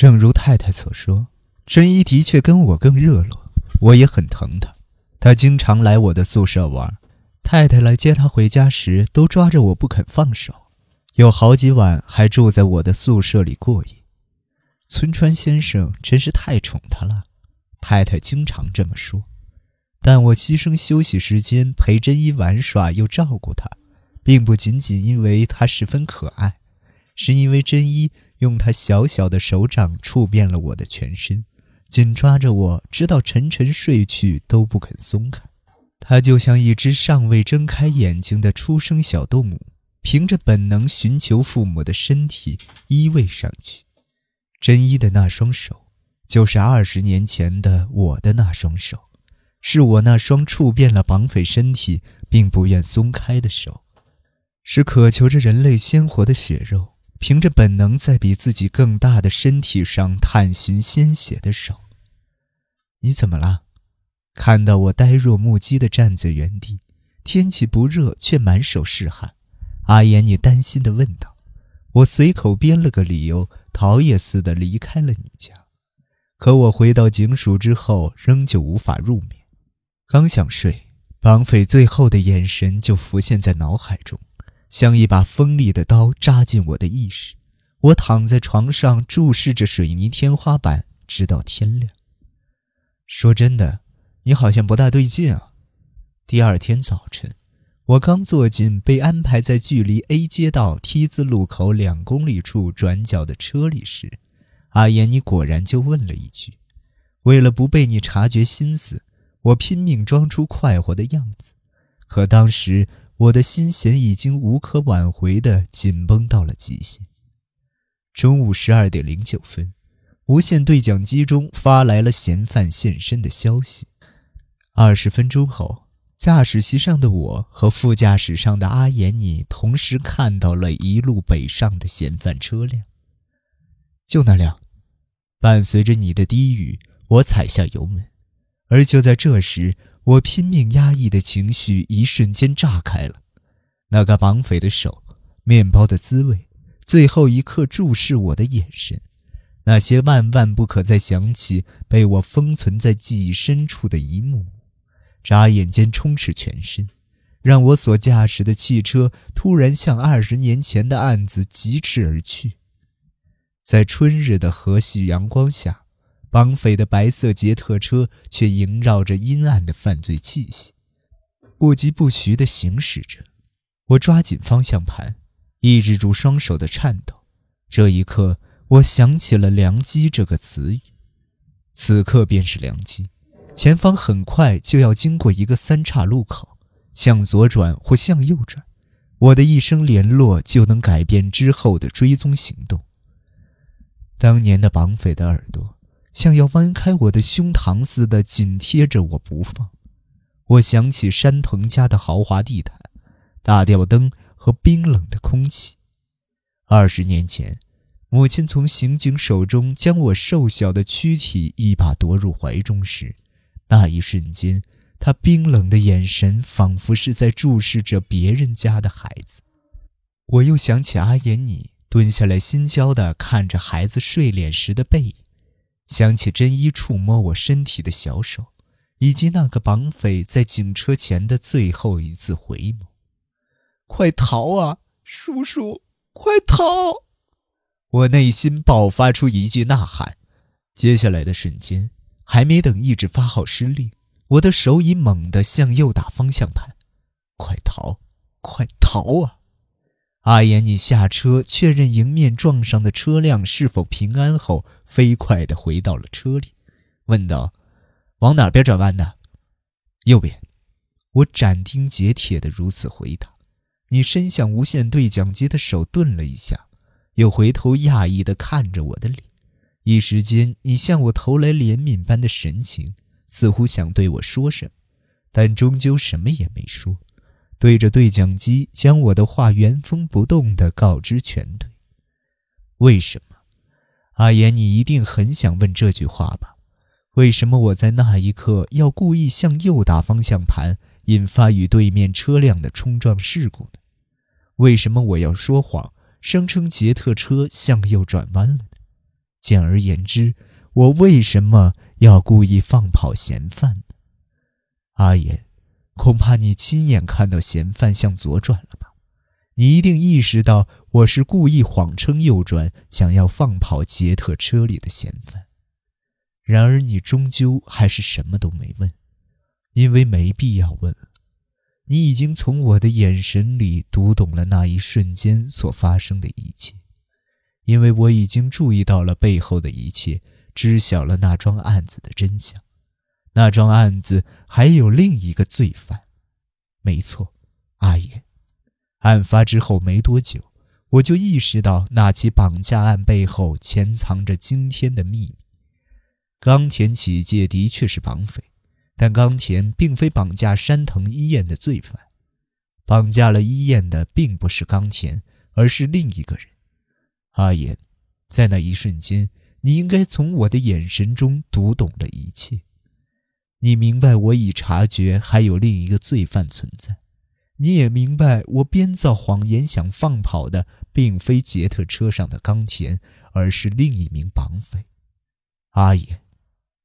正如太太所说，真一的确跟我更热络，我也很疼她。她经常来我的宿舍玩，太太来接她回家时都抓着我不肯放手，有好几晚还住在我的宿舍里过夜。村川先生真是太宠她了，太太经常这么说。但我牺牲休息时间陪真一玩耍又照顾她，并不仅仅因为她十分可爱，是因为真一用他小小的手掌触遍了我的全身，紧抓着我，直到沉沉睡去都不肯松开。他就像一只尚未睁开眼睛的出生小动物，凭着本能寻求父母的身体依偎上去。真一的那双手，就是二十年前的我的那双手，是我那双触遍了绑匪身体并不愿松开的手，是渴求着人类鲜活的血肉，凭着本能在比自己更大的身体上探寻鲜血的手。你怎么了？看到我呆若木鸡地站在原地，天气不热却满手是汗，阿言，你担心地问道。我随口编了个理由，逃也似的离开了你家。可我回到警署之后，仍旧无法入眠。刚想睡，绑匪最后的眼神就浮现在脑海中，像一把锋利的刀扎进我的意识。我躺在床上，注视着水泥天花板，直到天亮。说真的，你好像不大对劲啊。第二天早晨。我刚坐进被安排在距离 A 街道 T 字路口两公里处转角的车里时，阿言，你果然就问了一句。为了不被你察觉心思，我拼命装出快活的样子，可当时我的心弦已经无可挽回地紧绷到了极限。中午十二点零九分，无线对讲机中发来了嫌犯现身的消息。二十分钟后。驾驶席上的我和副驾驶上的阿言，你同时看到了一路北上的嫌犯车辆。就那辆，伴随着你的低语，我踩下油门。而就在这时，我拼命压抑的情绪一瞬间炸开了。那个绑匪的手，面包的滋味，最后一刻注视我的眼神，那些万万不可再想起，被我封存在记忆深处的一幕。眨眼间充斥全身，让我所驾驶的汽车突然向二十年前的案子疾驰而去。在春日的和煦阳光下，绑匪的白色捷特车却萦绕着阴暗的犯罪气息，不疾不徐地行驶着。我抓紧方向盘，抑制住双手的颤抖。这一刻，我想起了“良机”这个词语，此刻便是良机。前方很快就要经过一个三岔路口，向左转或向右转，我的一声联络就能改变之后的追踪行动。当年的绑匪的耳朵像要弯开我的胸膛似的紧贴着我不放。我想起山藤家的豪华地毯、大吊灯和冰冷的空气。二十年前，母亲从刑警手中将我瘦小的躯体一把夺入怀中时。那一瞬间，她冰冷的眼神仿佛是在注视着别人家的孩子。我又想起阿言，你蹲下来心焦地看着孩子睡脸时的背影，想起真一触摸我身体的小手，以及那个绑匪在警车前的最后一次回眸。快逃啊，叔叔！快逃！我内心爆发出一句呐喊。接下来的瞬间。还没等意志发号施令，我的手已猛地向右打方向盘，快逃，快逃啊！阿言，你下车确认迎面撞上的车辆是否平安后，飞快地回到了车里，问道：“往哪边转弯呢？”“右边。”我斩钉截铁地如此回答。你伸向无线对讲机的手顿了一下，又回头讶异地看着我的脸。一时间，你向我投来怜悯般的神情，似乎想对我说什么，但终究什么也没说，对着对讲机将我的话原封不动地告知全队。为什么？阿言，你一定很想问这句话吧？为什么我在那一刻要故意向右打方向盘，引发与对面车辆的冲撞事故呢？为什么我要说谎，声称捷特车向右转弯了呢？简而言之，我为什么要故意放跑嫌犯呢？阿言，恐怕你亲眼看到嫌犯向左转了吧？你一定意识到我是故意谎称右转，想要放跑杰特车里的嫌犯。然而你终究还是什么都没问，因为没必要问了。你已经从我的眼神里读懂了那一瞬间所发生的一切，因为我已经注意到了背后的一切，知晓了那桩案子的真相。那桩案子还有另一个罪犯，没错，阿言。案发之后没多久，我就意识到那起绑架案背后潜藏着惊天的秘密。冈田启介的确是绑匪，但冈田并非绑架山藤一彦的罪犯，绑架了一彦的并不是冈田，而是另一个人。阿言，在那一瞬间，你应该从我的眼神中读懂了一切。你明白我已察觉还有另一个罪犯存在，你也明白我编造谎言想放跑的并非杰特车上的冈田，而是另一名绑匪阿野，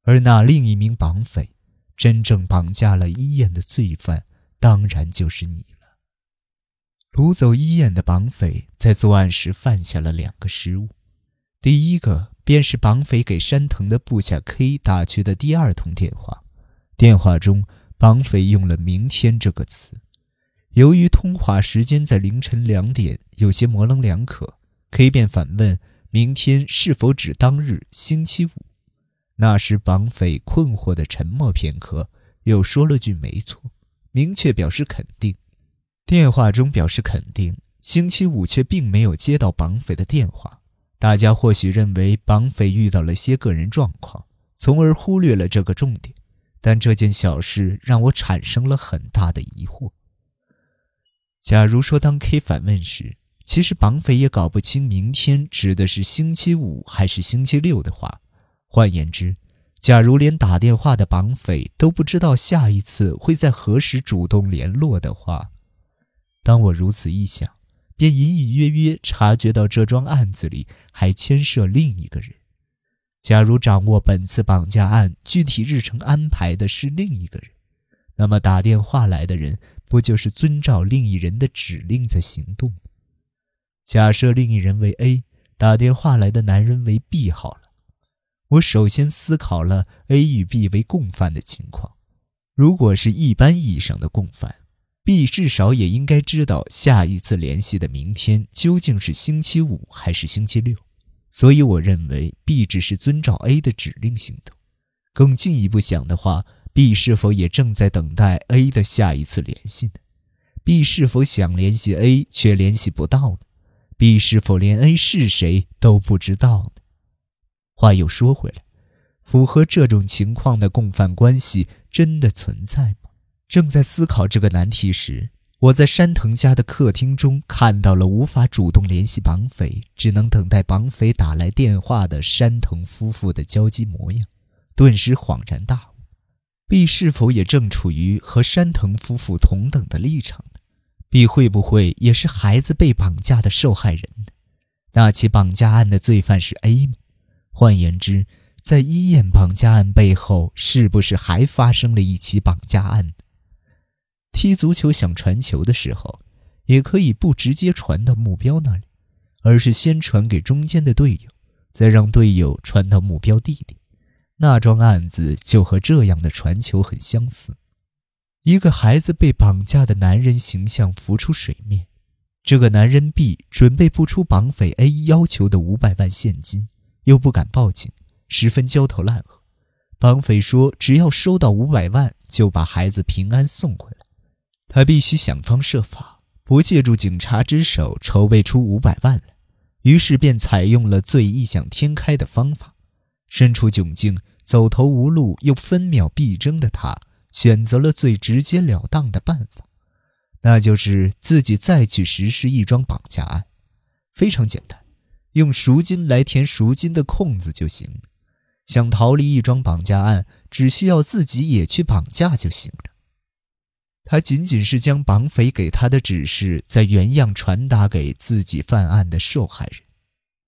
而那另一名绑匪，真正绑架了伊彦的罪犯，当然就是你了。掳走伊彦的绑匪在作案时犯下了两个失误，第一个便是绑匪给山藤的部下 K 打去的第二通电话。电话中，绑匪用了“明天”这个词。由于通话时间在凌晨两点，有些模棱两可，K 便反问：“明天是否指当日星期五？”那时，绑匪困惑地沉默片刻，又说了句：“没错。”明确表示肯定。电话中表示肯定，星期五却并没有接到绑匪的电话。大家或许认为绑匪遇到了些个人状况，从而忽略了这个重点。但这件小事让我产生了很大的疑惑。假如说当 K 反问时，其实绑匪也搞不清明天指的是星期五还是星期六的话，换言之，假如连打电话的绑匪都不知道下一次会在何时主动联络的话，当我如此一想，便隐隐约约察觉到这桩案子里还牵涉另一个人。假如掌握本次绑架案具体日程安排的是另一个人，那么打电话来的人不就是遵照另一人的指令在行动吗？假设另一人为 A，打电话来的男人为 B 好了。我首先思考了 A 与 B 为共犯的情况。如果是一般意义上的共犯，B 至少也应该知道下一次联系的明天究竟是星期五还是星期六。所以，我认为 B 只是遵照 A 的指令行动。更进一步想的话，B 是否也正在等待 A 的下一次联系呢？B 是否想联系 A 却联系不到呢？B 是否连 A 是谁都不知道呢？话又说回来，符合这种情况的共犯关系真的存在吗？正在思考这个难题时。我在山藤家的客厅中看到了无法主动联系绑匪，只能等待绑匪打来电话的山藤夫妇的焦急模样，顿时恍然大悟：B 是否也正处于和山藤夫妇同等的立场呢？B 会不会也是孩子被绑架的受害人呢？那起绑架案的罪犯是 A 吗？换言之，在伊彦绑架案背后，是不是还发生了一起绑架案？踢足球想传球的时候，也可以不直接传到目标那里，而是先传给中间的队友，再让队友传到目标地点。那桩案子就和这样的传球很相似。一个孩子被绑架的男人形象浮出水面，这个男人 B 准备不出绑匪 A 要求的五百万现金，又不敢报警，十分焦头烂额。绑匪说，只要收到五百万，就把孩子平安送回来。他必须想方设法，不借助警察之手筹备出五百万来，于是便采用了最异想天开的方法。身处窘境、走投无路又分秒必争的他，选择了最直截了当的办法，那就是自己再去实施一桩绑架案。非常简单，用赎金来填赎金的空子就行。想逃离一桩绑架案，只需要自己也去绑架就行了。他仅仅是将绑匪给他的指示，在原样传达给自己犯案的受害人。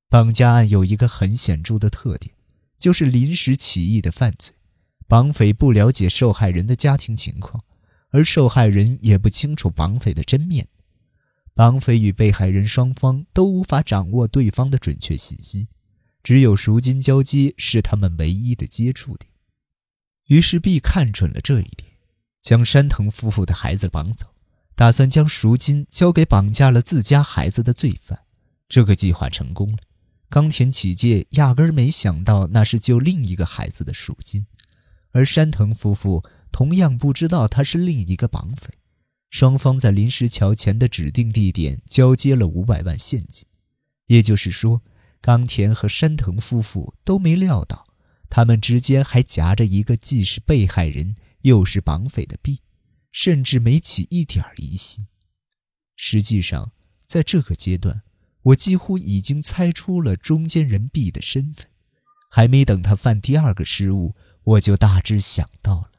绑架案有一个很显著的特点，就是临时起意的犯罪。绑匪不了解受害人的家庭情况，而受害人也不清楚绑匪的真面。绑匪与被害人双方都无法掌握对方的准确信息，只有赎金交接是他们唯一的接触点。于是 B 看准了这一点，将山藤夫妇的孩子绑走，打算将赎金交给绑架了自家孩子的罪犯。这个计划成功了。冈田启介压根儿没想到那是救另一个孩子的赎金。而山藤夫妇同样不知道他是另一个绑匪，双方在临时桥前的指定地点交接了五百万现金，也就是说，冈田和山藤夫妇都没料到，他们之间还夹着一个既是被害人又是绑匪的 B，甚至没起一点疑心。实际上，在这个阶段，我几乎已经猜出了中间人 B 的身份，还没等他犯第二个失误。我就大致想到了。